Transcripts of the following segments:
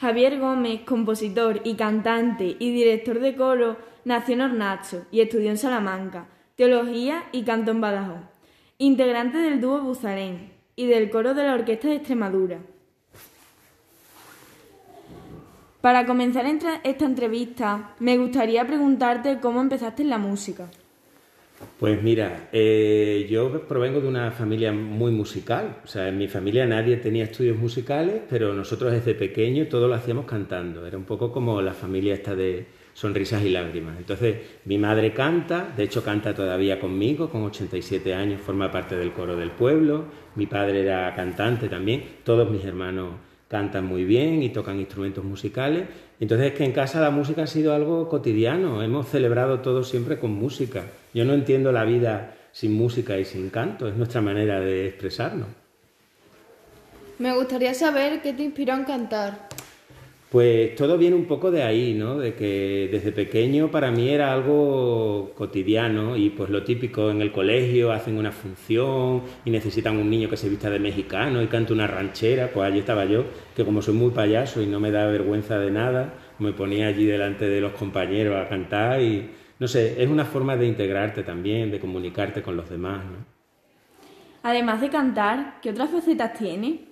Javier Gómez, compositor y cantante y director de coro, nació en Hornacho y estudió en Salamanca, teología y canto en Badajoz. Integrante del dúo Buzarén y del coro de la Orquesta de Extremadura. Para comenzar esta entrevista, me gustaría preguntarte cómo empezaste en la música. Pues mira, eh, yo provengo de una familia muy musical. O sea, en mi familia nadie tenía estudios musicales, pero nosotros desde pequeño todo lo hacíamos cantando. Era un poco como la familia esta de sonrisas y lágrimas. Entonces, mi madre canta, de hecho canta todavía conmigo, con 87 años, forma parte del coro del pueblo. Mi padre era cantante también. Todos mis hermanos cantan muy bien y tocan instrumentos musicales. Entonces es que en casa la música ha sido algo cotidiano, hemos celebrado todo siempre con música. Yo no entiendo la vida sin música y sin canto, es nuestra manera de expresarnos. Me gustaría saber qué te inspiró a cantar. Pues todo viene un poco de ahí, ¿no? De que desde pequeño para mí era algo cotidiano y pues lo típico en el colegio hacen una función y necesitan un niño que se vista de mexicano y cante una ranchera, pues allí estaba yo, que como soy muy payaso y no me da vergüenza de nada, me ponía allí delante de los compañeros a cantar y no sé, es una forma de integrarte también, de comunicarte con los demás, ¿no? Además de cantar, ¿qué otras facetas tiene?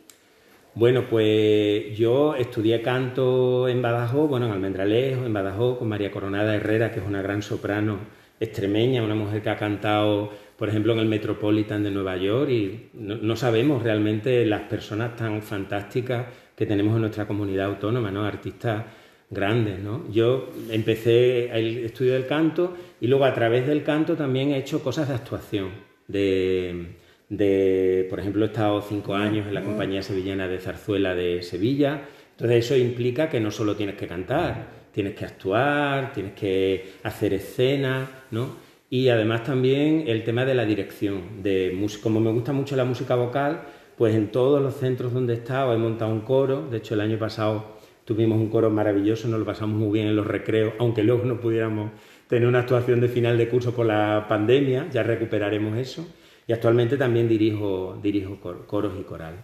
Bueno, pues yo estudié canto en Badajoz, bueno, en Almendralejo, en Badajoz, con María Coronada Herrera, que es una gran soprano extremeña, una mujer que ha cantado, por ejemplo, en el Metropolitan de Nueva York y no, sabemos realmente las personas tan fantásticas que tenemos en nuestra comunidad autónoma, ¿no? Artistas grandes, ¿no? Yo empecé el estudio del canto y luego a través del canto también he hecho cosas de actuación, de de, por ejemplo, he estado cinco años en la compañía sevillana de zarzuela de Sevilla, entonces eso implica que no solo tienes que cantar, tienes que actuar, tienes que hacer escenas, ¿no? Y además también el tema de la dirección, de como me gusta mucho la música vocal, pues en todos los centros donde he estado he montado un coro, de hecho el año pasado tuvimos un coro maravilloso, nos lo pasamos muy bien en los recreos, aunque luego no pudiéramos tener una actuación de final de curso por la pandemia, ya recuperaremos eso y actualmente también dirijo, dirijo coros y coral.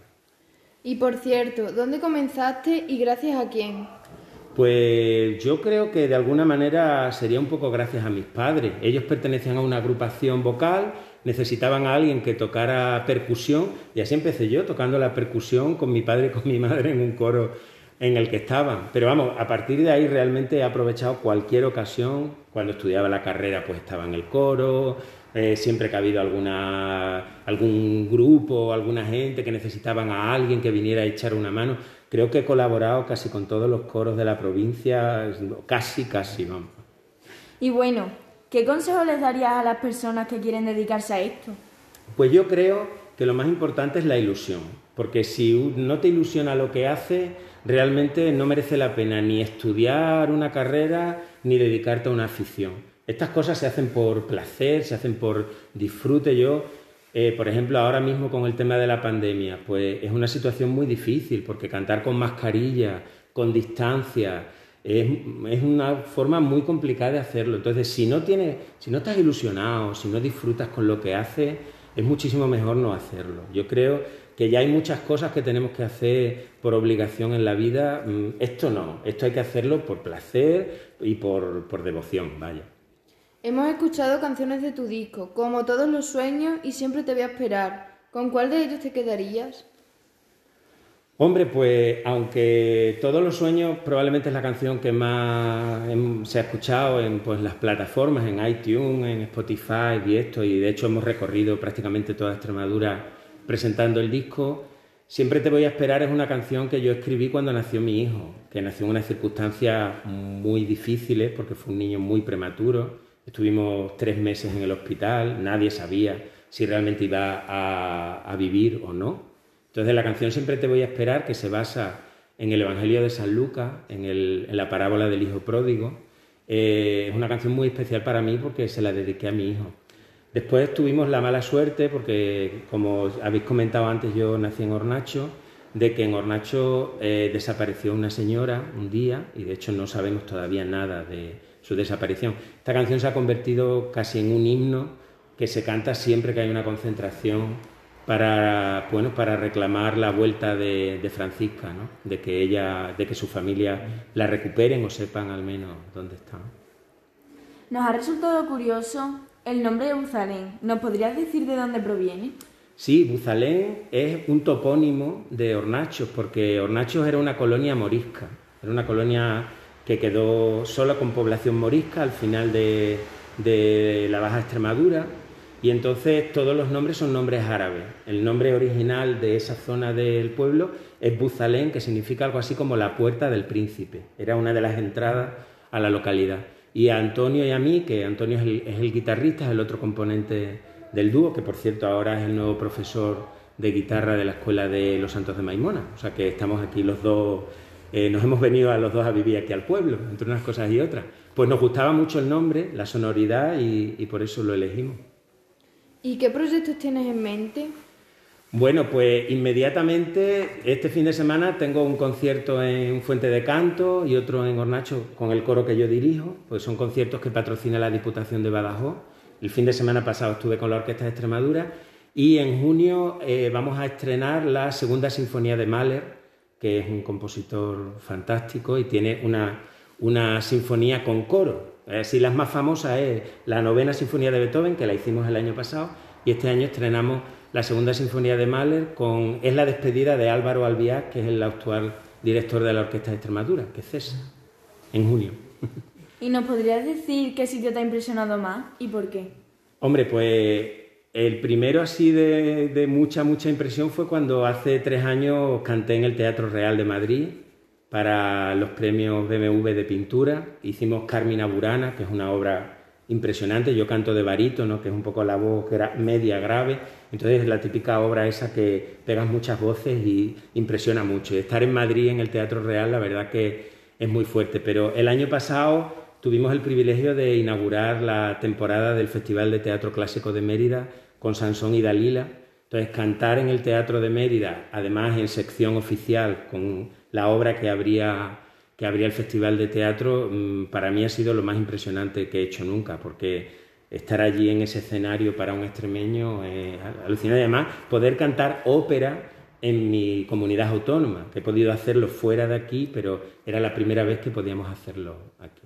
Y por cierto, ¿dónde comenzaste y gracias a quién? Pues yo creo que de alguna manera sería un poco gracias a mis padres. Ellos pertenecían a una agrupación vocal, necesitaban a alguien que tocara percusión y así empecé yo tocando la percusión con mi padre y con mi madre en un coro en el que estaban. Pero vamos, a partir de ahí realmente he aprovechado cualquier ocasión. Cuando estudiaba la carrera pues estaba en el coro, eh, siempre que ha habido alguna, algún grupo, alguna gente que necesitaban a alguien que viniera a echar una mano. Creo que he colaborado casi con todos los coros de la provincia, casi, casi, vamos. Y bueno, ¿qué consejo les darías a las personas que quieren dedicarse a esto? Pues yo creo que lo más importante es la ilusión, porque si no te ilusiona lo que haces, realmente no merece la pena ni estudiar una carrera ni dedicarte a una afición. Estas cosas se hacen por placer, se hacen por disfrute. Yo, eh, por ejemplo, ahora mismo con el tema de la pandemia, pues es una situación muy difícil porque cantar con mascarilla, con distancia, es, una forma muy complicada de hacerlo. Entonces, si no, tienes, si no estás ilusionado, si no disfrutas con lo que haces, es muchísimo mejor no hacerlo. Yo creo que ya hay muchas cosas que tenemos que hacer por obligación en la vida. Mm, esto no, esto hay que hacerlo por placer y por, por devoción, vaya. Hemos escuchado canciones de tu disco, como Todos los sueños y Siempre te voy a esperar. ¿Con cuál de ellos te quedarías? Hombre, pues aunque Todos los sueños probablemente es la canción que más se ha escuchado en pues, las plataformas, en iTunes, en Spotify y esto, y de hecho hemos recorrido prácticamente toda Extremadura presentando el disco, Siempre te voy a esperar es una canción que yo escribí cuando nació mi hijo, que nació en unas circunstancias muy difíciles porque fue un niño muy prematuro Estuvimos tres meses en el hospital, nadie sabía si realmente iba a, vivir o no. Entonces la canción Siempre te voy a esperar, que se basa en el Evangelio de San Lucas, en, la parábola del Hijo Pródigo, eh, es una canción muy especial para mí porque se la dediqué a mi hijo. Después tuvimos la mala suerte, porque como habéis comentado antes, yo nací en Hornacho, de que en Hornacho eh, desapareció una señora un día y de hecho no sabemos todavía nada de, su desaparición. Esta canción se ha convertido casi en un himno que se canta siempre que hay una concentración para, bueno, para reclamar la vuelta de, de Francisca, ¿no? de que ella, de que su familia la recuperen o sepan al menos dónde está. Nos ha resultado curioso el nombre de Buzalén. ¿Nos podrías decir de dónde proviene? Sí, Buzalén es un topónimo de Hornachos, porque Hornachos era una colonia morisca, era una colonia que quedó sola con población morisca al final de, de la Baja Extremadura y entonces todos los nombres son nombres árabes. El nombre original de esa zona del pueblo es Buzalén, que significa algo así como la puerta del príncipe. Era una de las entradas a la localidad. Y a Antonio y a mí, que Antonio es el, guitarrista, es el otro componente del dúo, que por cierto ahora es el nuevo profesor de guitarra de la Escuela de los Santos de Maimona. O sea que estamos aquí los dos, eh, nos hemos venido a los dos a vivir aquí al pueblo, entre unas cosas y otras. Pues nos gustaba mucho el nombre, la sonoridad y por eso lo elegimos. ¿Y qué proyectos tienes en mente? Bueno, pues inmediatamente este fin de semana tengo un concierto en Fuente de Canto y otro en Hornacho con el coro que yo dirijo, pues son conciertos que patrocina la Diputación de Badajoz. El fin de semana pasado estuve con la Orquesta de Extremadura y en junio eh, vamos a estrenar la segunda sinfonía de Mahler, que es un compositor fantástico y tiene una, una sinfonía con coro. Así las más famosas es la novena sinfonía de Beethoven, que la hicimos el año pasado, y este año estrenamos la segunda sinfonía de Mahler, con, es la despedida de Álvaro Albiac, que es el actual director de la Orquesta de Extremadura, que cesa en junio. ¿Y nos podrías decir qué sitio te ha impresionado más y por qué? Hombre, pues el primero así de, mucha, mucha impresión fue cuando hace tres años canté en el Teatro Real de Madrid para los premios BMW de pintura. Hicimos Carmina Burana, que es una obra impresionante. Yo canto de barítono, que es un poco la voz media grave. Entonces es la típica obra esa que pegas muchas voces y impresiona mucho. Y estar en Madrid en el Teatro Real, la verdad que es muy fuerte. Pero el año pasado tuvimos el privilegio de inaugurar la temporada del Festival de Teatro Clásico de Mérida con Sansón y Dalila. Entonces cantar en el Teatro de Mérida, además en sección oficial con la obra que abría, que abría el Festival de Teatro, mm, para mí ha sido lo más impresionante que he hecho nunca, porque estar allí en ese escenario para un extremeño es alucinante. Además, poder cantar ópera en mi comunidad autónoma, que he podido hacerlo fuera de aquí, pero era la primera vez que podíamos hacerlo aquí.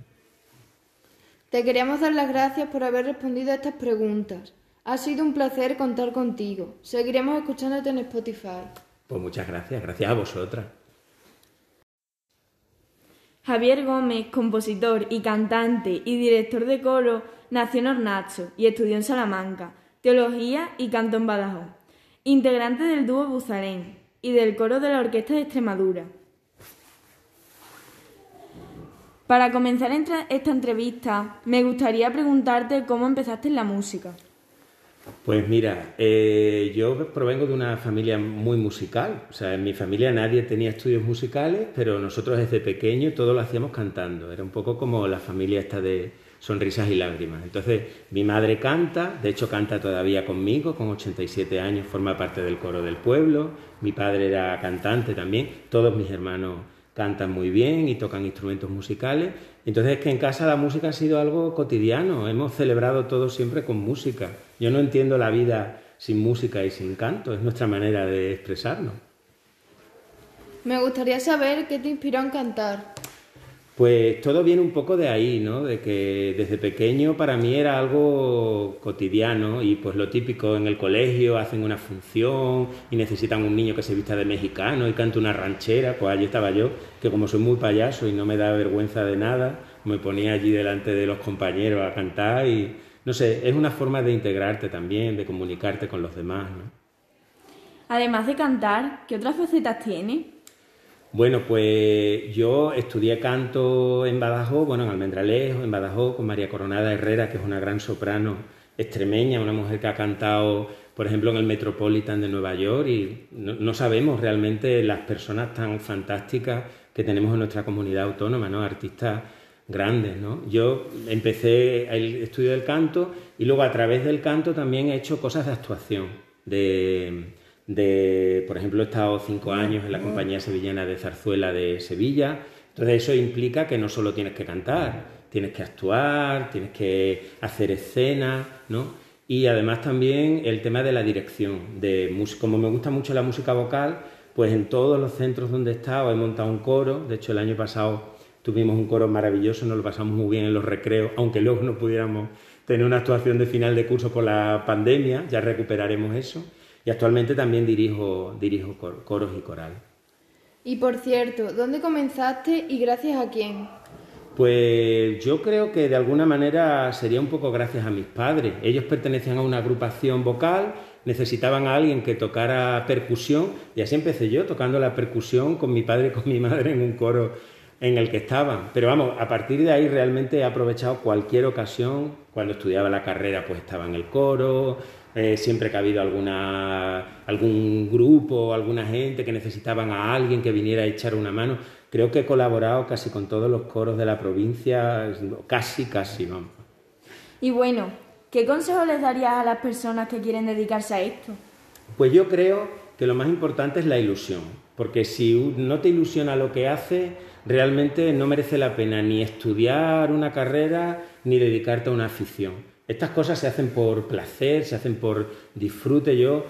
Te queríamos dar las gracias por haber respondido a estas preguntas. Ha sido un placer contar contigo. Seguiremos escuchándote en Spotify. Pues muchas gracias, gracias a vosotras. Javier Gómez, compositor y cantante y director de coro, nació en Hornacho y estudió en Salamanca, teología y canto en Badajoz. Integrante del dúo Buzarén y del coro de la Orquesta de Extremadura. Para comenzar esta entrevista, me gustaría preguntarte cómo empezaste en la música. Pues mira, eh, yo provengo de una familia muy musical. O sea, en mi familia nadie tenía estudios musicales, pero nosotros desde pequeño todo lo hacíamos cantando. Era un poco como la familia esta de sonrisas y lágrimas. Entonces, mi madre canta, de hecho canta todavía conmigo, con 87 años, forma parte del coro del pueblo. Mi padre era cantante también. Todos mis hermanos cantan muy bien y tocan instrumentos musicales. Entonces es que en casa la música ha sido algo cotidiano, hemos celebrado todo siempre con música. Yo no entiendo la vida sin música y sin canto, es nuestra manera de expresarnos. Me gustaría saber qué te inspiró a cantar. Pues todo viene un poco de ahí, ¿no? De que desde pequeño para mí era algo cotidiano y pues lo típico en el colegio hacen una función y necesitan un niño que se vista de mexicano y cante una ranchera, pues allí estaba yo, que como soy muy payaso y no me da vergüenza de nada, me ponía allí delante de los compañeros a cantar y no sé, es una forma de integrarte también, de comunicarte con los demás, ¿no? Además de cantar, ¿qué otras facetas tiene? Bueno, pues yo estudié canto en Badajoz, bueno, en Almendralejo, en Badajoz, con María Coronada Herrera, que es una gran soprano extremeña, una mujer que ha cantado, por ejemplo, en el Metropolitan de Nueva York, y no, sabemos realmente las personas tan fantásticas que tenemos en nuestra comunidad autónoma, ¿no? Artistas grandes, ¿no? Yo empecé el estudio del canto y luego a través del canto también he hecho cosas de actuación, de de, por ejemplo, he estado cinco años en la compañía sevillana de zarzuela de Sevilla, entonces eso implica que no solo tienes que cantar, tienes que actuar, tienes que hacer escenas, ¿no? y además también el tema de la dirección. De, como me gusta mucho la música vocal, pues en todos los centros donde he estado he montado un coro. De hecho, el año pasado tuvimos un coro maravilloso, nos lo pasamos muy bien en los recreos, aunque luego no pudiéramos tener una actuación de final de curso por la pandemia, ya recuperaremos eso. Y actualmente también dirijo, dirijo coros y coral. Y por cierto, ¿dónde comenzaste y gracias a quién? Pues yo creo que de alguna manera sería un poco gracias a mis padres. Ellos pertenecían a una agrupación vocal, necesitaban a alguien que tocara percusión y así empecé yo tocando la percusión con mi padre y con mi madre en un coro en el que estaban. Pero vamos, a partir de ahí realmente he aprovechado cualquier ocasión. Cuando estudiaba la carrera pues estaba en el coro, eh, siempre que ha habido alguna, algún grupo, alguna gente que necesitaban a alguien que viniera a echar una mano. Creo que he colaborado casi con todos los coros de la provincia, casi, casi, vamos. Y bueno, ¿qué consejo les darías a las personas que quieren dedicarse a esto? Pues yo creo que lo más importante es la ilusión, porque si no te ilusiona lo que haces, realmente no merece la pena ni estudiar una carrera ni dedicarte a una afición. Estas cosas se hacen por placer, se hacen por disfrute. Yo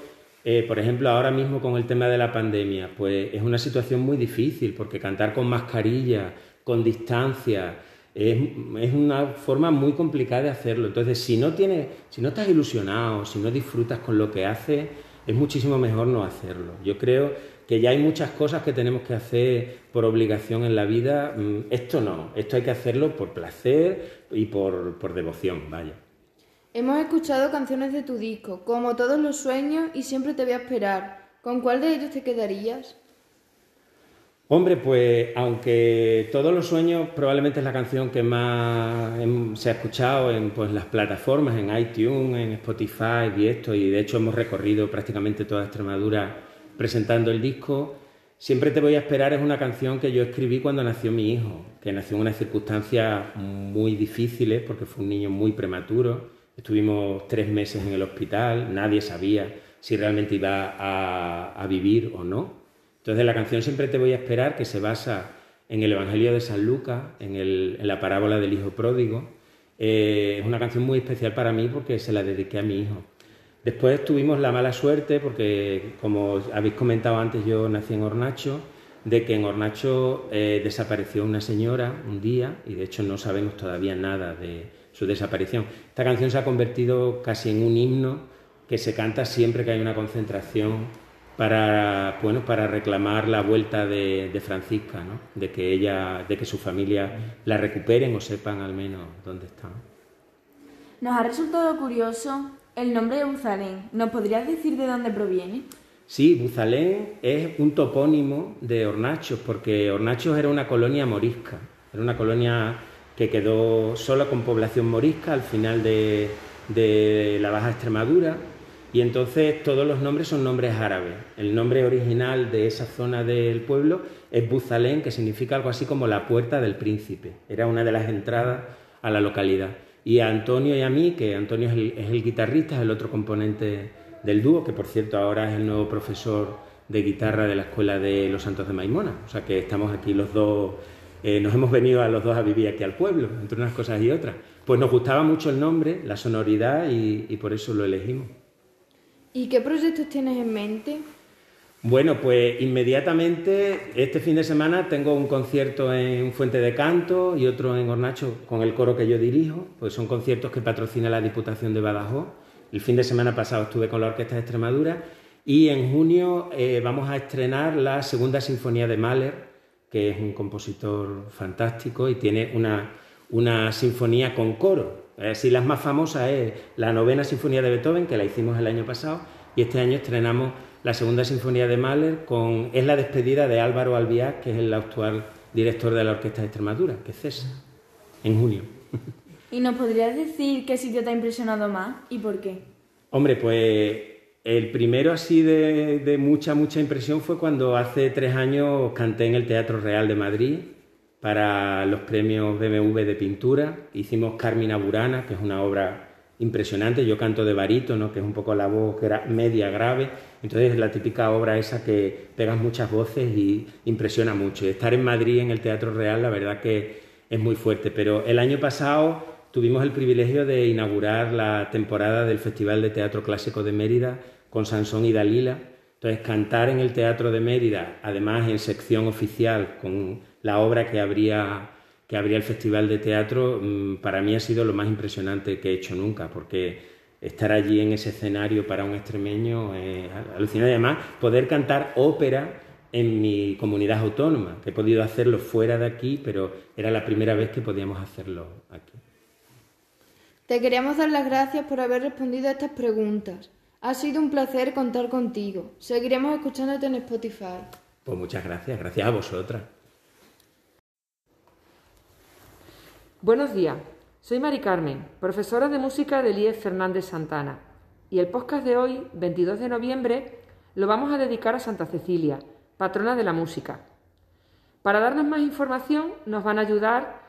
eh, por ejemplo, ahora mismo con el tema de la pandemia, pues es una situación muy difícil porque cantar con mascarilla, con distancia, es, una forma muy complicada de hacerlo. Entonces, si no, tienes, si no estás ilusionado, si no disfrutas con lo que haces, es muchísimo mejor no hacerlo. Yo creo que ya hay muchas cosas que tenemos que hacer por obligación en la vida. Mm, esto no, esto hay que hacerlo por placer y por, por devoción, vaya. Hemos escuchado canciones de tu disco, como Todos los sueños y Siempre te voy a esperar. ¿Con cuál de ellos te quedarías? Hombre, pues aunque Todos los sueños probablemente es la canción que más se ha escuchado en pues, las plataformas, en iTunes, en Spotify y esto, y de hecho hemos recorrido prácticamente toda Extremadura presentando el disco, Siempre te voy a esperar es una canción que yo escribí cuando nació mi hijo, que nació en unas circunstancias muy difíciles porque fue un niño muy prematuro Estuvimos tres meses en el hospital, nadie sabía si realmente iba a, vivir o no. Entonces la canción Siempre te voy a esperar, que se basa en el Evangelio de San Lucas, en, la parábola del Hijo Pródigo, eh, es una canción muy especial para mí porque se la dediqué a mi hijo. Después tuvimos la mala suerte, porque como habéis comentado antes, yo nací en Hornacho, de que en Hornacho eh, desapareció una señora un día y de hecho no sabemos todavía nada de, su desaparición. Esta canción se ha convertido casi en un himno que se canta siempre que hay una concentración para, bueno, para reclamar la vuelta de, Francisca, ¿no? de que ella, de que su familia la recuperen o sepan al menos dónde está. Nos ha resultado curioso el nombre de Buzalén. ¿Nos podrías decir de dónde proviene? Sí, Buzalén es un topónimo de Hornachos, porque Hornachos era una colonia morisca, era una colonia que quedó sola con población morisca al final de, la Baja Extremadura y entonces todos los nombres son nombres árabes. El nombre original de esa zona del pueblo es Buzalén, que significa algo así como la puerta del príncipe. Era una de las entradas a la localidad. Y a Antonio y a mí, que Antonio es el, es el guitarrista, es el otro componente del dúo, que por cierto ahora es el nuevo profesor de guitarra de la Escuela de los Santos de Maimona. O sea que estamos aquí los dos eh, nos hemos venido a los dos a vivir aquí al pueblo, entre unas cosas y otras. Pues nos gustaba mucho el nombre, la sonoridad y, por eso lo elegimos. ¿Y qué proyectos tienes en mente? Bueno, pues inmediatamente este fin de semana tengo un concierto en Fuente de Canto y otro en Hornacho con el coro que yo dirijo, pues son conciertos que patrocina la Diputación de Badajoz. El fin de semana pasado estuve con la Orquesta de Extremadura y en junio eh, vamos a estrenar la segunda sinfonía de Mahler, que es un compositor fantástico y tiene una, sinfonía con coro. Así las más famosas es la novena sinfonía de Beethoven, que la hicimos el año pasado, y este año estrenamos la segunda sinfonía de Mahler, con, es la despedida de Álvaro Albiac, que es el actual director de la Orquesta de Extremadura, que cesa en junio. ¿Y nos podrías decir qué sitio te ha impresionado más y por qué? Hombre, pues el primero así de, mucha, mucha impresión fue cuando hace tres años canté en el Teatro Real de Madrid para los premios BMW de pintura. Hicimos Carmina Burana, que es una obra impresionante. Yo canto de barítono, que es un poco la voz media grave. Entonces es la típica obra esa que pegas muchas voces y impresiona mucho. Y estar en Madrid en el Teatro Real, la verdad que es muy fuerte. Pero el año pasado tuvimos el privilegio de inaugurar la temporada del Festival de Teatro Clásico de Mérida con Sansón y Dalila. Entonces, cantar en el Teatro de Mérida, además en sección oficial, con la obra que habría, que habría el Festival de Teatro, mm, para mí ha sido lo más impresionante que he hecho nunca, porque estar allí en ese escenario para un extremeño es alucinante. Además, poder cantar ópera en mi comunidad autónoma, que he podido hacerlo fuera de aquí, pero era la primera vez que podíamos hacerlo aquí. Te queríamos dar las gracias por haber respondido a estas preguntas. Ha sido un placer contar contigo. Seguiremos escuchándote en Spotify. Pues muchas gracias, gracias a vosotras. Buenos días, soy Mari Carmen, profesora de música de IES Fernández Santana, y el podcast de hoy, 22 de noviembre, lo vamos a dedicar a Santa Cecilia, patrona de la música. Para darnos más información nos van a ayudar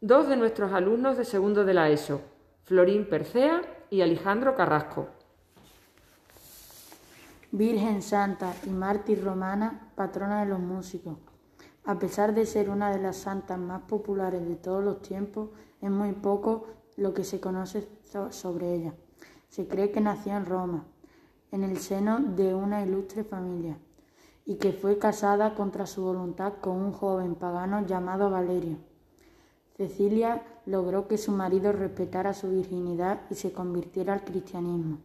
dos de nuestros alumnos de segundo de la ESO, Florín Percea y Alejandro Carrasco. Virgen Santa y mártir romana, patrona de los músicos. A pesar de ser una de las santas más populares de todos los tiempos, es muy poco lo que se conoce sobre ella. Se cree que nació en Roma, en el seno de una ilustre familia y que fue casada contra su voluntad con un joven pagano llamado Valerio. Cecilia logró que su marido respetara su virginidad y se convirtiera al cristianismo.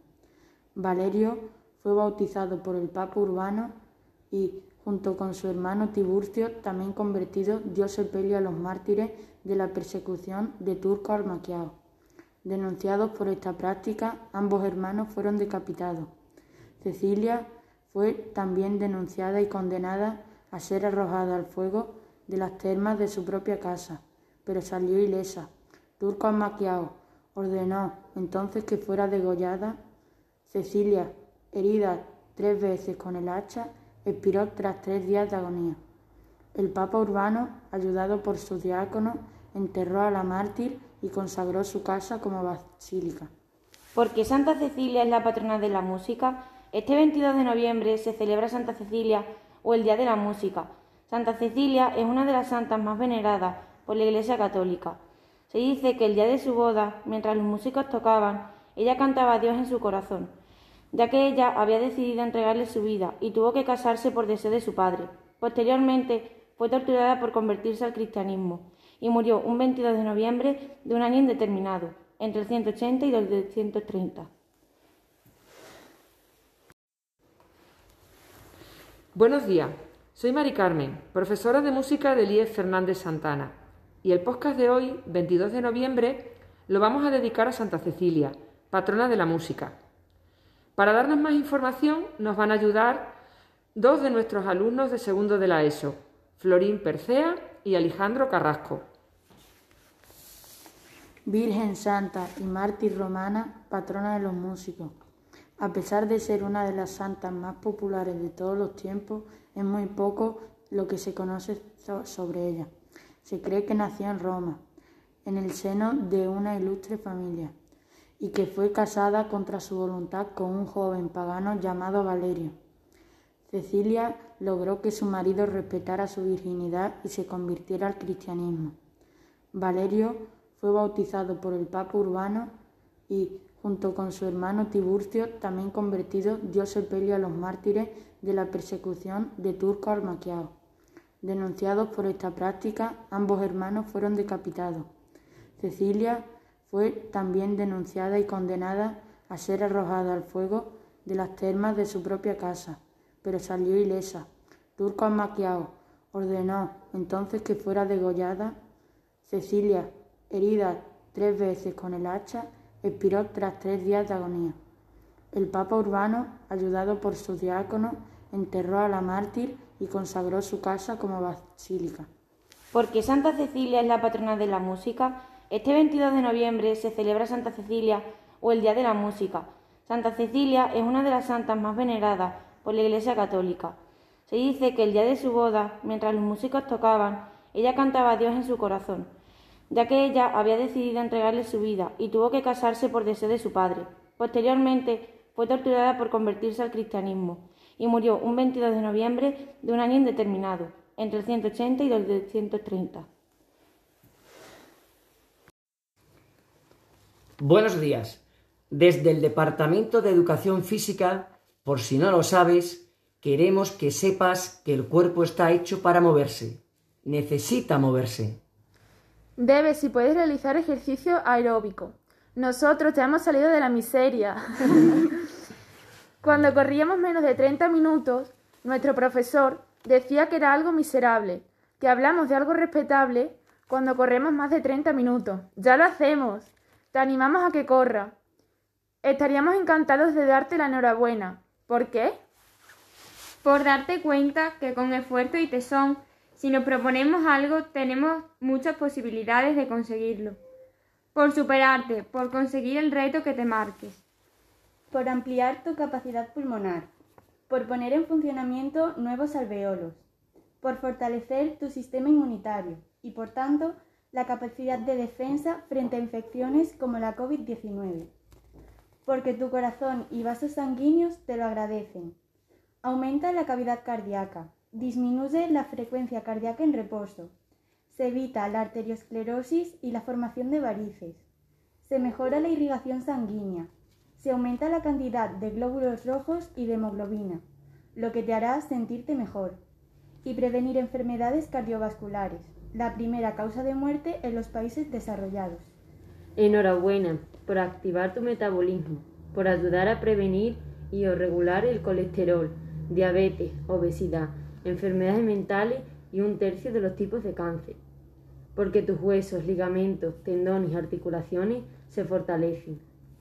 Valerio fue bautizado por el Papa Urbano y, junto con su hermano Tiburcio, también convertido, dio sepelio a los mártires de la persecución de Turco al Maquiao. Denunciados por esta práctica, ambos hermanos fueron decapitados. Cecilia fue también denunciada y condenada a ser arrojada al fuego de las termas de su propia casa, pero salió ilesa. Turco Amaquiao ordenó entonces que fuera degollada. Cecilia, herida tres veces con el hacha, expiró tras tres días de agonía. El Papa Urbano, ayudado por su diácono, enterró a la mártir y consagró su casa como basílica. Porque Santa Cecilia es la patrona de la música, este 22 de noviembre se celebra Santa Cecilia o el Día de la Música. Santa Cecilia es una de las santas más veneradas por la Iglesia Católica. Se dice que el día de su boda, mientras los músicos tocaban, ella cantaba a Dios en su corazón, ya que ella había decidido entregarle su vida y tuvo que casarse por deseo de su padre. Posteriormente fue torturada por convertirse al cristianismo y murió un 22 de noviembre de un año indeterminado, entre el 180 y el 130. Buenos días, soy Mari Carmen, profesora de música del IES Fernández Santana, y el podcast de hoy, 22 de noviembre, lo vamos a dedicar a Santa Cecilia, patrona de la música. Para darnos más información nos van a ayudar dos de nuestros alumnos de segundo de la ESO, Florín Percea y Alejandro Carrasco. Virgen Santa y mártir romana, patrona de los músicos. A pesar de ser una de las santas más populares de todos los tiempos, es muy poco lo que se conoce sobre ella. Se cree que nació en Roma, en el seno de una ilustre familia, y que fue casada contra su voluntad con un joven pagano llamado Valerio. Cecilia logró que su marido respetara su virginidad y se convirtiera al cristianismo. Valerio fue bautizado por el Papa Urbano y, junto con su hermano Tiburcio, también convertido, dio sepelio a los mártires de la persecución de Turco al Maquiao. Denunciados por esta práctica, ambos hermanos fueron decapitados. Cecilia fue también denunciada y condenada a ser arrojada al fuego de las termas de su propia casa, pero salió ilesa. Turco al Maquiao ordenó entonces que fuera degollada. Cecilia, herida tres veces con el hacha, expiró tras tres días de agonía. El Papa Urbano, ayudado por su diácono, enterró a la mártir y consagró su casa como basílica. Porque Santa Cecilia es la patrona de la música, este 22 de noviembre se celebra Santa Cecilia o el Día de la Música. Santa Cecilia es una de las santas más veneradas por la Iglesia Católica. Se dice que el día de su boda, mientras los músicos tocaban, ella cantaba a Dios en su corazón ya que ella había decidido entregarle su vida y tuvo que casarse por deseo de su padre. Posteriormente fue torturada por convertirse al cristianismo y murió un 22 de noviembre de un año indeterminado, entre el 180 y el 130. Buenos días. Desde el Departamento de Educación Física, por si no lo sabes, queremos que sepas que el cuerpo está hecho para moverse. Necesita moverse. Debes y puedes realizar ejercicio aeróbico. Nosotros ya hemos salido de la miseria. Cuando corríamos menos de 30 minutos, nuestro profesor decía que era algo miserable, que hablamos de algo respetable cuando corremos más de 30 minutos. Ya lo hacemos. Te animamos a que corra. Estaríamos encantados de darte la enhorabuena. ¿Por qué? Por darte cuenta que con esfuerzo y tesón, si nos proponemos algo, tenemos muchas posibilidades de conseguirlo. Por superarte, por conseguir el reto que te marques. Por ampliar tu capacidad pulmonar. Por poner en funcionamiento nuevos alveolos. Por fortalecer tu sistema inmunitario y, por tanto, la capacidad de defensa frente a infecciones como la COVID-19, porque tu corazón y vasos sanguíneos te lo agradecen. Aumenta la cavidad cardíaca, disminuye la frecuencia cardíaca en reposo, se evita la arteriosclerosis y la formación de varices, se mejora la irrigación sanguínea, se aumenta la cantidad de glóbulos rojos y de hemoglobina, lo que te hará sentirte mejor, y prevenir enfermedades cardiovasculares, la primera causa de muerte en los países desarrollados. Enhorabuena por activar tu metabolismo, por ayudar a prevenir y o regular el colesterol, diabetes, obesidad, enfermedades mentales y un tercio de los tipos de cáncer. Porque tus huesos, ligamentos, tendones y articulaciones se fortalecen.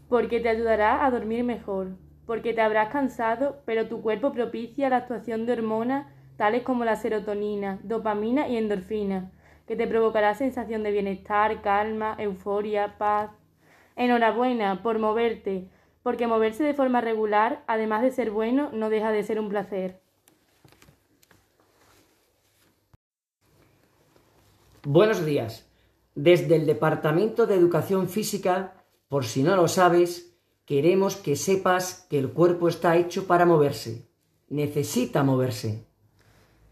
Porque te ayudará a dormir mejor. Porque te habrás cansado, pero tu cuerpo propicia la actuación de hormonas tales como la serotonina, dopamina y endorfina, que te provocará sensación de bienestar, calma, euforia, paz. Enhorabuena por moverte, porque moverse de forma regular, además de ser bueno, no deja de ser un placer. Buenos días. Desde el Departamento de Educación Física, por si no lo sabes, queremos que sepas que el cuerpo está hecho para moverse. Necesita moverse.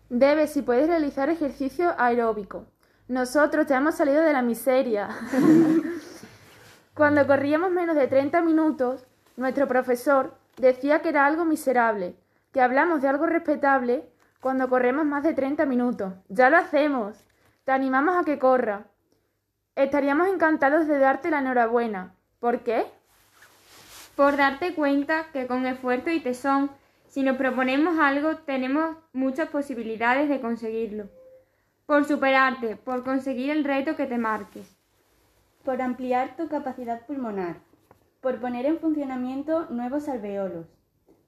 Debes y puedes realizar ejercicio aeróbico. Nosotros ya hemos salido de la miseria. Cuando corríamos menos de 30 minutos, nuestro profesor decía que era algo miserable, que hablamos de algo respetable cuando corremos más de 30 minutos. Ya lo hacemos. Te animamos a que corra. Estaríamos encantados de darte la enhorabuena. ¿Por qué? Por darte cuenta que con esfuerzo y tesón, si nos proponemos algo, tenemos muchas posibilidades de conseguirlo por superarte, por conseguir el reto que te marques. Por ampliar tu capacidad pulmonar, por poner en funcionamiento nuevos alveolos,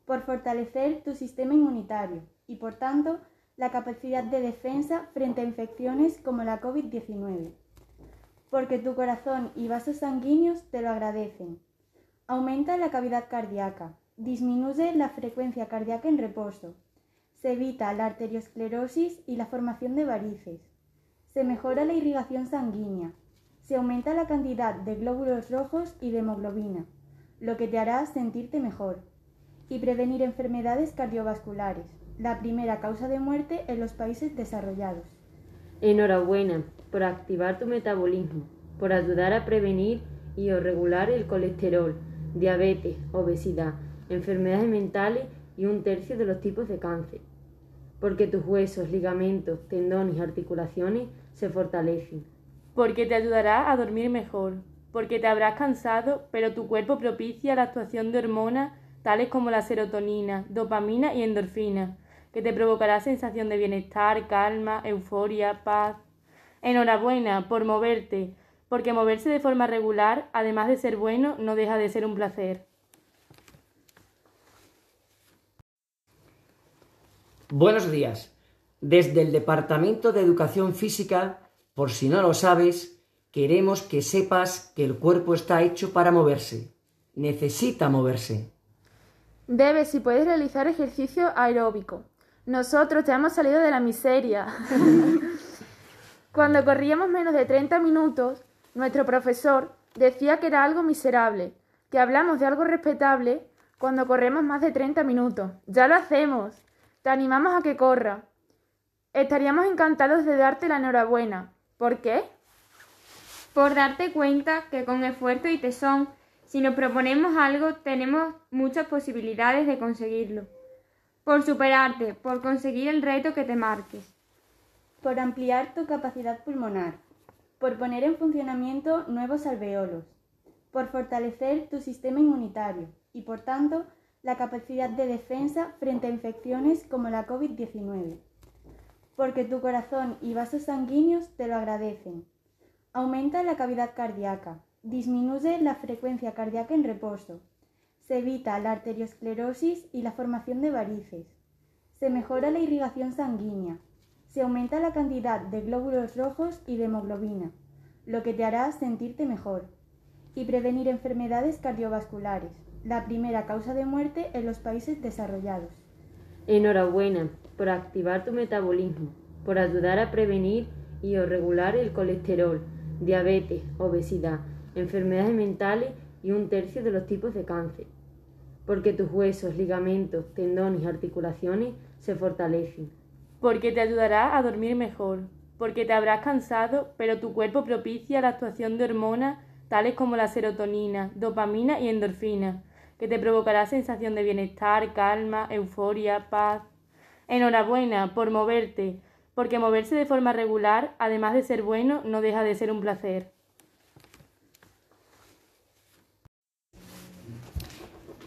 por fortalecer tu sistema inmunitario y, por tanto, la capacidad de defensa frente a infecciones como la COVID-19. Porque tu corazón y vasos sanguíneos te lo agradecen. Aumenta la cavidad cardíaca, disminuye la frecuencia cardíaca en reposo, se evita la arteriosclerosis y la formación de varices. Se mejora la irrigación sanguínea. Se aumenta la cantidad de glóbulos rojos y de hemoglobina, lo que te hará sentirte mejor. Y prevenir enfermedades cardiovasculares, la primera causa de muerte en los países desarrollados. Enhorabuena por activar tu metabolismo, por ayudar a prevenir y o regular el colesterol, diabetes, obesidad, enfermedades mentales y un tercio de los tipos de cáncer porque tus huesos, ligamentos, tendones y articulaciones se fortalecen. Porque te ayudará a dormir mejor, porque te habrás cansado, pero tu cuerpo propicia la actuación de hormonas tales como la serotonina, dopamina y endorfina, que te provocará sensación de bienestar, calma, euforia, paz. Enhorabuena por moverte, porque moverse de forma regular, además de ser bueno, no deja de ser un placer. Buenos días. Desde el Departamento de Educación Física, por si no lo sabes, queremos que sepas que el cuerpo está hecho para moverse. Necesita moverse. Debes y puedes realizar ejercicio aeróbico. Nosotros ya hemos salido de la miseria. Cuando corríamos menos de 30 minutos, nuestro profesor decía que era algo miserable, que hablamos de algo respetable cuando corremos más de 30 minutos. Ya lo hacemos. Te animamos a que corra. Estaríamos encantados de darte la enhorabuena. ¿Por qué? por darte cuenta que con esfuerzo y tesón, si nos proponemos algo, tenemos muchas posibilidades de conseguirlo. Por superarte, por conseguir el reto que te marques. Por ampliar tu capacidad pulmonar. Por poner en funcionamiento nuevos alveolos. Por fortalecer tu sistema inmunitario y, por tanto, la capacidad de defensa frente a infecciones como la COVID-19. Porque tu corazón y vasos sanguíneos te lo agradecen. Aumenta la cavidad cardíaca, disminuye la frecuencia cardíaca en reposo, se evita la arteriosclerosis y la formación de varices, se mejora la irrigación sanguínea, se aumenta la cantidad de glóbulos rojos y de hemoglobina, lo que te hará sentirte mejor, y prevenir enfermedades cardiovasculares, la primera causa de muerte en los países desarrollados. Enhorabuena por activar tu metabolismo, por ayudar a prevenir y o regular el colesterol, diabetes, obesidad, enfermedades mentales y un tercio de los tipos de cáncer. Porque tus huesos, ligamentos, tendones y articulaciones se fortalecen. Porque te ayudará a dormir mejor. Porque te habrás cansado, pero tu cuerpo propicia la actuación de hormonas tales como la serotonina, dopamina y endorfina, que te provocará sensación de bienestar, calma, euforia, paz. Enhorabuena por moverte, porque moverse de forma regular, además de ser bueno, no deja de ser un placer.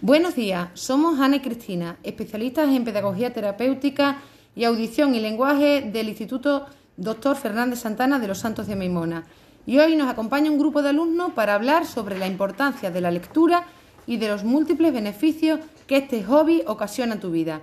Buenos días, somos Ana y Cristina, especialistas en pedagogía terapéutica y audición y lenguaje del Instituto Dr. Fernández Santana de los Santos de Maimona. Y hoy nos acompaña un grupo de alumnos para hablar sobre la importancia de la lectura y de los múltiples beneficios que este hobby ocasiona en tu vida.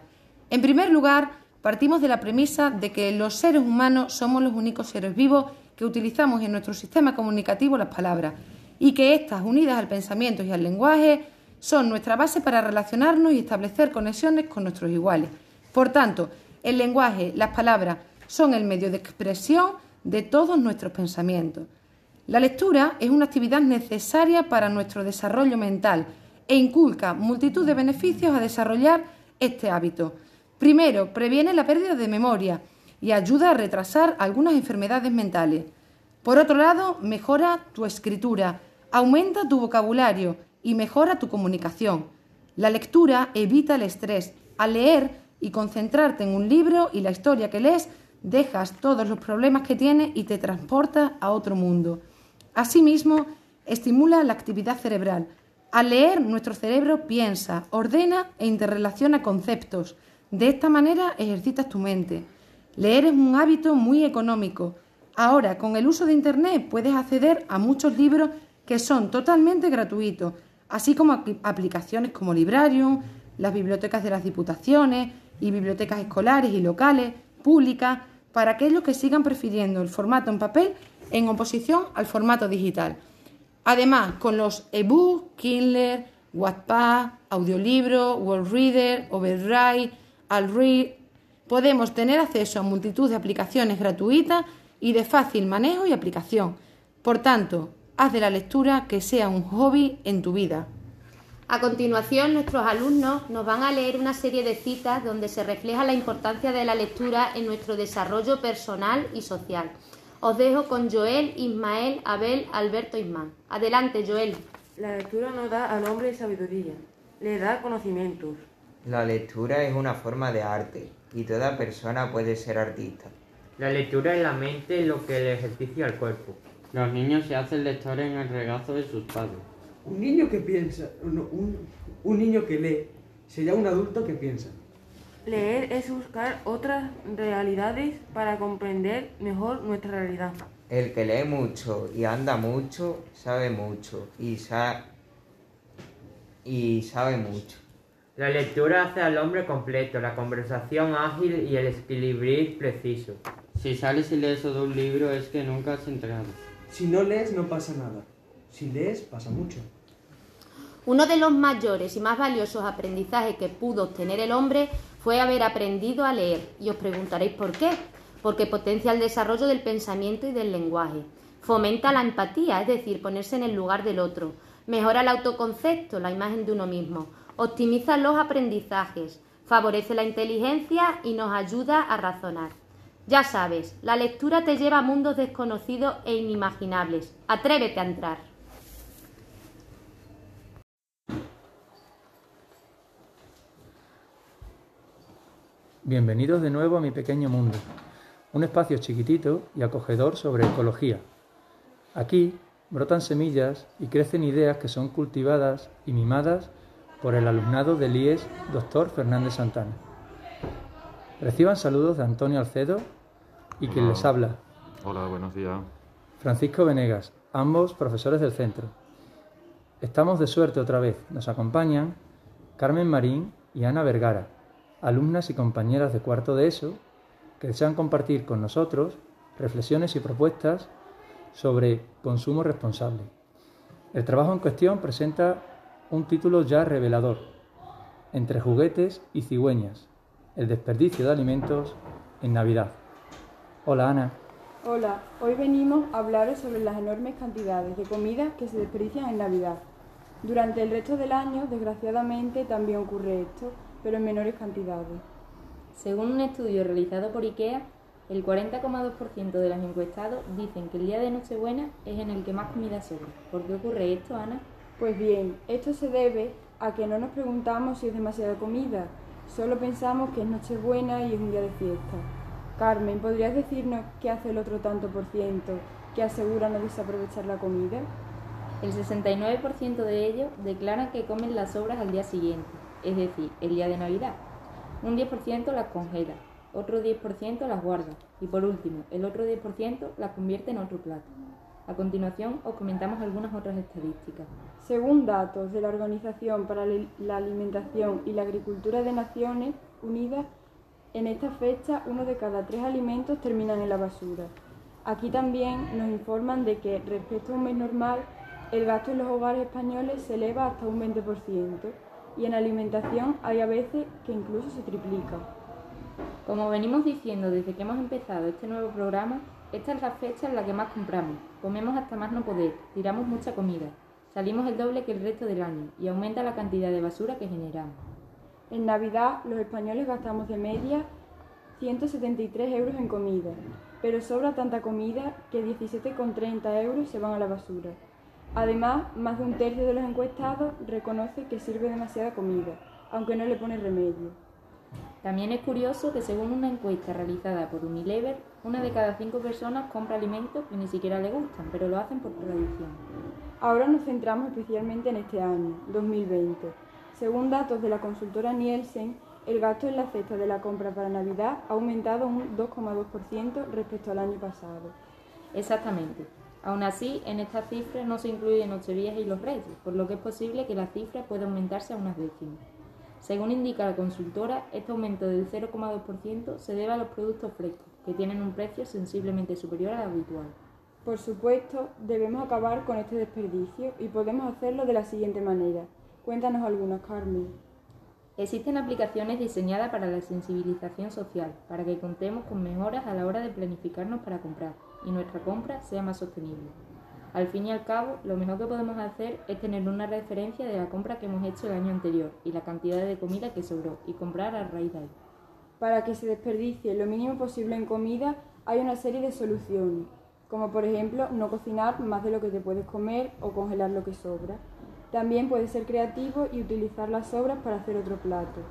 En primer lugar, partimos de la premisa de que los seres humanos somos los únicos seres vivos que utilizamos en nuestro sistema comunicativo las palabras y que éstas, unidas al pensamiento y al lenguaje, son nuestra base para relacionarnos y establecer conexiones con nuestros iguales. Por tanto, el lenguaje, las palabras, son el medio de expresión de todos nuestros pensamientos. La lectura es una actividad necesaria para nuestro desarrollo mental e inculca multitud de beneficios a desarrollar este hábito. Primero, previene la pérdida de memoria y ayuda a retrasar algunas enfermedades mentales. Por otro lado, mejora tu escritura, aumenta tu vocabulario y mejora tu comunicación. La lectura evita el estrés. Al leer y concentrarte en un libro y la historia que lees, dejas todos los problemas que tienes y te transporta a otro mundo. Asimismo, estimula la actividad cerebral. Al leer, nuestro cerebro piensa, ordena e interrelaciona conceptos. De esta manera ejercitas tu mente. Leer es un hábito muy económico. Ahora, con el uso de Internet, puedes acceder a muchos libros que son totalmente gratuitos, así como aplicaciones como Librarium, las bibliotecas de las diputaciones y bibliotecas escolares y locales, públicas, para aquellos que sigan prefiriendo el formato en papel en oposición al formato digital. Además, con los ebooks, Kindle, Wattpad, audiolibro, Reader, Override, Alread, podemos tener acceso a multitud de aplicaciones gratuitas y de fácil manejo y aplicación. Por tanto, haz de la lectura que sea un hobby en tu vida. A continuación, nuestros alumnos nos van a leer una serie de citas donde se refleja la importancia de la lectura en nuestro desarrollo personal y social. Os dejo con Joel, Ismael, Abel, Alberto Ismán. Adelante, Joel. La lectura nos da al hombre sabiduría, le da conocimientos. La lectura es una forma de arte y toda persona puede ser artista. La lectura es la mente lo que le ejercicia al cuerpo. Los niños se hacen lectores en el regazo de sus padres. Un niño que piensa, un, un niño que lee, sería un adulto que piensa. Leer es buscar otras realidades para comprender mejor nuestra realidad. El que lee mucho y anda mucho, sabe mucho y, y sabe mucho. La lectura hace al hombre completo, la conversación ágil y el equilibrio preciso. Si sales y lees todo un libro es que nunca has entrado. Si no lees no pasa nada. Si lees pasa mucho. Uno de los mayores y más valiosos aprendizajes que pudo obtener el hombre fue haber aprendido a leer. Y os preguntaréis por qué. Porque potencia el desarrollo del pensamiento y del lenguaje. Fomenta la empatía, es decir, ponerse en el lugar del otro. Mejora el autoconcepto, la imagen de uno mismo optimiza los aprendizajes, favorece la inteligencia y nos ayuda a razonar. Ya sabes, la lectura te lleva a mundos desconocidos e inimaginables. Atrévete a entrar. Bienvenidos de nuevo a mi pequeño mundo, un espacio chiquitito y acogedor sobre ecología. Aquí brotan semillas y crecen ideas que son cultivadas y mimadas por el alumnado del IES Dr. Fernández Santana. Reciban saludos de Antonio Alcedo y quien les habla, Hola, buenos días. Francisco Venegas, ambos profesores del centro. Estamos de suerte otra vez. Nos acompañan Carmen Marín y Ana Vergara, alumnas y compañeras de cuarto de ESO, que desean compartir con nosotros reflexiones y propuestas sobre consumo responsable. El trabajo en cuestión presenta un título ya revelador, Entre juguetes y cigüeñas, el desperdicio de alimentos en Navidad. Hola Ana. Hola, hoy venimos a hablaros sobre las enormes cantidades de comida que se desperdician en Navidad. Durante el resto del año, desgraciadamente, también ocurre esto, pero en menores cantidades. Según un estudio realizado por IKEA, el 40,2% de los encuestados dicen que el día de Nochebuena es en el que más comida sobra. ¿Por qué ocurre esto, Ana? Pues bien, esto se debe a que no nos preguntamos si es demasiada comida, solo pensamos que es Nochebuena y es un día de fiesta. Carmen, ¿podrías decirnos qué hace el otro tanto por ciento que asegura no desaprovechar la comida? El 69% de ellos declaran que comen las sobras al día siguiente, es decir, el día de Navidad. Un 10% las congela, otro 10% las guarda y por último, el otro 10% las convierte en otro plato. A continuación os comentamos algunas otras estadísticas. Según datos de la Organización para la Alimentación y la Agricultura de Naciones Unidas, en esta fecha uno de cada tres alimentos terminan en la basura. Aquí también nos informan de que respecto a un mes normal, el gasto en los hogares españoles se eleva hasta un 20% y en alimentación hay a veces que incluso se triplica. Como venimos diciendo desde que hemos empezado este nuevo programa, esta es la fecha en la que más compramos, comemos hasta más no poder, tiramos mucha comida, salimos el doble que el resto del año y aumenta la cantidad de basura que generamos. En Navidad los españoles gastamos de media 173 euros en comida, pero sobra tanta comida que 17,30 euros se van a la basura. Además, más de un tercio de los encuestados reconoce que sirve demasiada comida, aunque no le pone remedio. También es curioso que según una encuesta realizada por Unilever, una de cada cinco personas compra alimentos que ni siquiera le gustan, pero lo hacen por tradición. Ahora nos centramos especialmente en este año, 2020. Según datos de la consultora Nielsen, el gasto en la cesta de la compra para Navidad ha aumentado un 2,2% respecto al año pasado. Exactamente. Aún así, en estas cifras no se incluyen Nocheviejas y los Reyes, por lo que es posible que la cifra pueda aumentarse a unas décimas. Según indica la consultora, este aumento del 0,2% se debe a los productos frescos, que tienen un precio sensiblemente superior al habitual. Por supuesto, debemos acabar con este desperdicio y podemos hacerlo de la siguiente manera. Cuéntanos algunas, Carmen. Existen aplicaciones diseñadas para la sensibilización social, para que contemos con mejoras a la hora de planificarnos para comprar y nuestra compra sea más sostenible. Al fin y al cabo, lo mejor que podemos hacer es tener una referencia de la compra que hemos hecho el año anterior y la cantidad de comida que sobró y comprar a raíz de ahí. Para que se desperdicie lo mínimo posible en comida, hay una serie de soluciones, como por ejemplo no cocinar más de lo que te puedes comer o congelar lo que sobra. También puedes ser creativo y utilizar las sobras para hacer otro plato.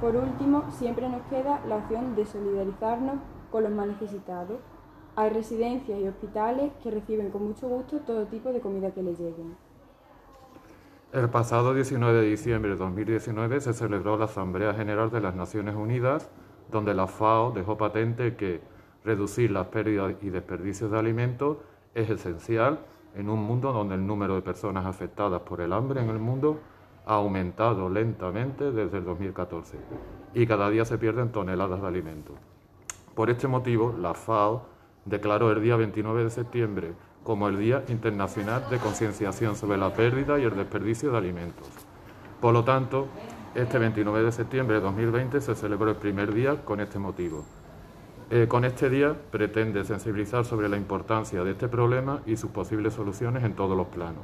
Por último, siempre nos queda la opción de solidarizarnos con los más necesitados. Hay residencias y hospitales que reciben con mucho gusto todo tipo de comida que les lleguen. El pasado 19 de diciembre de 2019 se celebró la Asamblea General de las Naciones Unidas, donde la FAO dejó patente que reducir las pérdidas y desperdicios de alimentos es esencial en un mundo donde el número de personas afectadas por el hambre en el mundo ha aumentado lentamente desde el 2014 y cada día se pierden toneladas de alimentos. Por este motivo, la FAO declaró el día 29 de septiembre como el Día Internacional de Concienciación sobre la pérdida y el desperdicio de alimentos. Por lo tanto, este 29 de septiembre de 2020 se celebró el primer día con este motivo. Eh, con este día pretende sensibilizar sobre la importancia de este problema y sus posibles soluciones en todos los planos.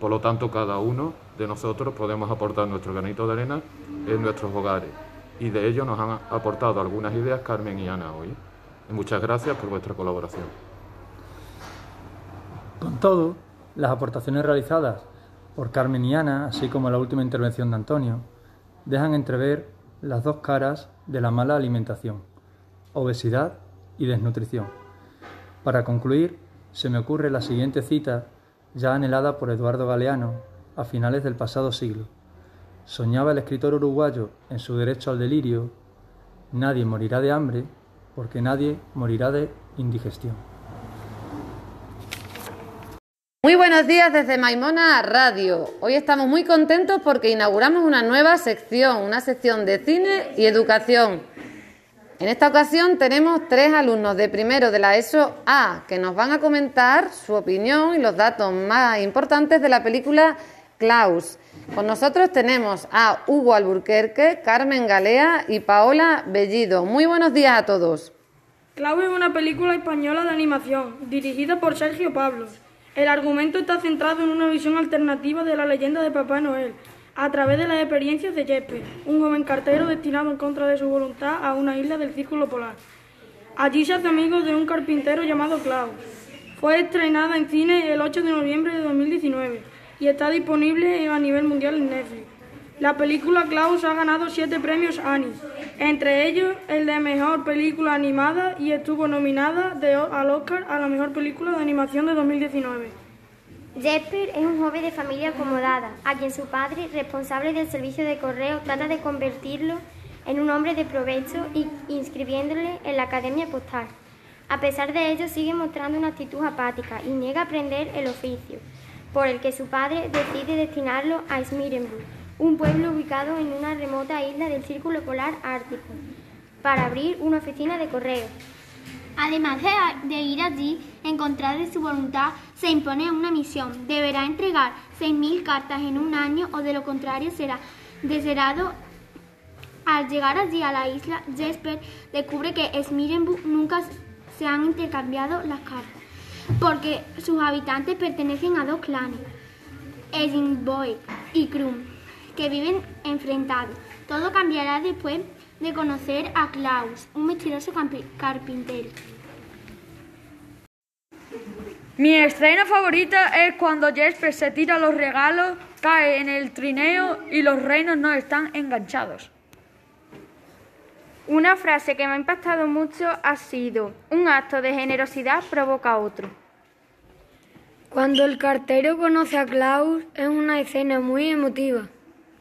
Por lo tanto, cada uno de nosotros podemos aportar nuestro granito de arena en nuestros hogares y de ello nos han aportado algunas ideas Carmen y Ana hoy. Muchas gracias por vuestra colaboración. Con todo, las aportaciones realizadas por Carmen y Ana, así como la última intervención de Antonio, dejan entrever las dos caras de la mala alimentación, obesidad y desnutrición. Para concluir, se me ocurre la siguiente cita ya anhelada por Eduardo Galeano a finales del pasado siglo. Soñaba el escritor uruguayo en su derecho al delirio, nadie morirá de hambre porque nadie morirá de indigestión. Muy buenos días desde Maimona Radio. Hoy estamos muy contentos porque inauguramos una nueva sección, una sección de cine y educación. En esta ocasión tenemos tres alumnos de primero de la ESO A que nos van a comentar su opinión y los datos más importantes de la película Klaus. Con nosotros tenemos a Hugo Alburquerque, Carmen Galea y Paola Bellido. Muy buenos días a todos. Klaus es una película española de animación dirigida por Sergio Pablos. El argumento está centrado en una visión alternativa de la leyenda de Papá Noel, a través de las experiencias de Jesper, un joven cartero destinado en contra de su voluntad a una isla del Círculo Polar. Allí se hace amigo de un carpintero llamado Klaus. Fue estrenada en cine el 8 de noviembre de 2019 y está disponible a nivel mundial en Netflix. La película Klaus ha ganado siete premios Annie, entre ellos el de Mejor Película Animada y estuvo nominada de, al Oscar a la Mejor Película de Animación de 2019. Jesper es un joven de familia acomodada, a quien su padre, responsable del servicio de correo, trata de convertirlo en un hombre de provecho y inscribiéndole en la academia postal. A pesar de ello, sigue mostrando una actitud apática y niega aprender el oficio, por el que su padre decide destinarlo a Smirenburg, un pueblo ubicado en una remota isla del Círculo Polar Ártico, para abrir una oficina de correo. Además de, ir allí en contra de su voluntad, se impone una misión. Deberá entregar 6.000 cartas en un año o de lo contrario será deserado. Al llegar allí a la isla, Jesper descubre que Smirenburg nunca se han intercambiado las cartas, porque sus habitantes pertenecen a dos clanes, Edinboy y Krum, que viven enfrentados. Todo cambiará después de conocer a Klaus, un misterioso carpintero. Mi escena favorita es cuando Jesper se tira los regalos, cae en el trineo y los reinos no están enganchados. Una frase que me ha impactado mucho ha sido, un acto de generosidad provoca otro. Cuando el cartero conoce a Klaus es una escena muy emotiva.